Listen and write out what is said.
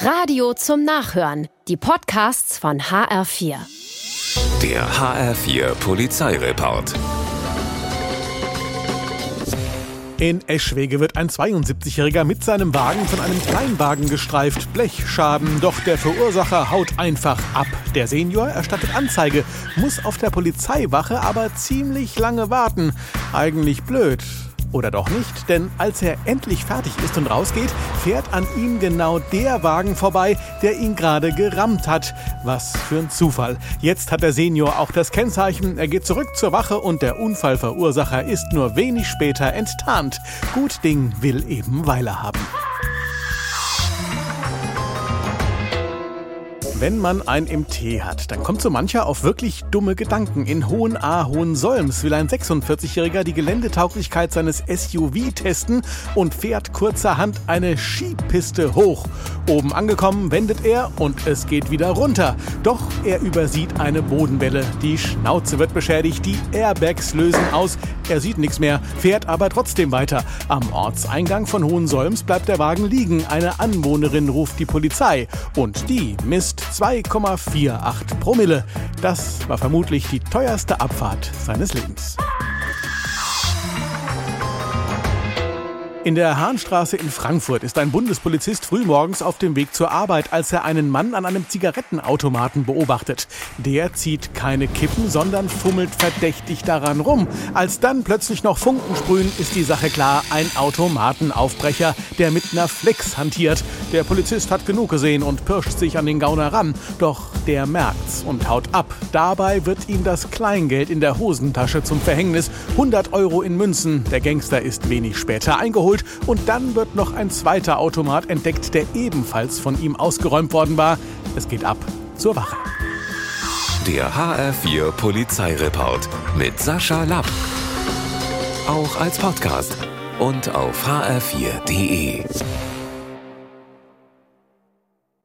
Radio zum Nachhören. Die Podcasts von HR4. Der HR4 Polizeireport. In Eschwege wird ein 72-Jähriger mit seinem Wagen von einem Kleinwagen gestreift. Blechschaden, doch der Verursacher haut einfach ab. Der Senior erstattet Anzeige, muss auf der Polizeiwache aber ziemlich lange warten. Eigentlich blöd. Oder doch nicht, denn als er endlich fertig ist und rausgeht, fährt an ihm genau der Wagen vorbei, der ihn gerade gerammt hat. Was für ein Zufall. Jetzt hat der Senior auch das Kennzeichen, er geht zurück zur Wache und der Unfallverursacher ist nur wenig später enttarnt. Gut Ding will eben Weile haben. Wenn man ein MT hat, dann kommt so mancher auf wirklich dumme Gedanken. In Hohenaar-Hohensolms will ein 46-Jähriger die Geländetauglichkeit seines SUV testen und fährt kurzerhand eine Skipiste hoch. Oben angekommen wendet er und es geht wieder runter. Doch er übersieht eine Bodenwelle. Die Schnauze wird beschädigt, die Airbags lösen aus. Er sieht nichts mehr, fährt aber trotzdem weiter. Am Ortseingang von Hohensolms bleibt der Wagen liegen. Eine Anwohnerin ruft die Polizei und die misst 2,48 Promille. Das war vermutlich die teuerste Abfahrt seines Lebens. In der Hahnstraße in Frankfurt ist ein Bundespolizist frühmorgens auf dem Weg zur Arbeit, als er einen Mann an einem Zigarettenautomaten beobachtet. Der zieht keine Kippen, sondern fummelt verdächtig daran rum. Als dann plötzlich noch Funken sprühen, ist die Sache klar, ein Automatenaufbrecher, der mit einer Flex hantiert. Der Polizist hat genug gesehen und pirscht sich an den Gauner ran. Doch der merkt's und haut ab. Dabei wird ihm das Kleingeld in der Hosentasche zum Verhängnis. 100 Euro in Münzen. Der Gangster ist wenig später eingeholt abgeholt und dann wird noch ein zweiter Automat entdeckt, der ebenfalls von ihm ausgeräumt worden war. Es geht ab zur Wache. Der HR4 Polizeireport mit Sascha Lapp. Auch als Podcast und auf hr4.de.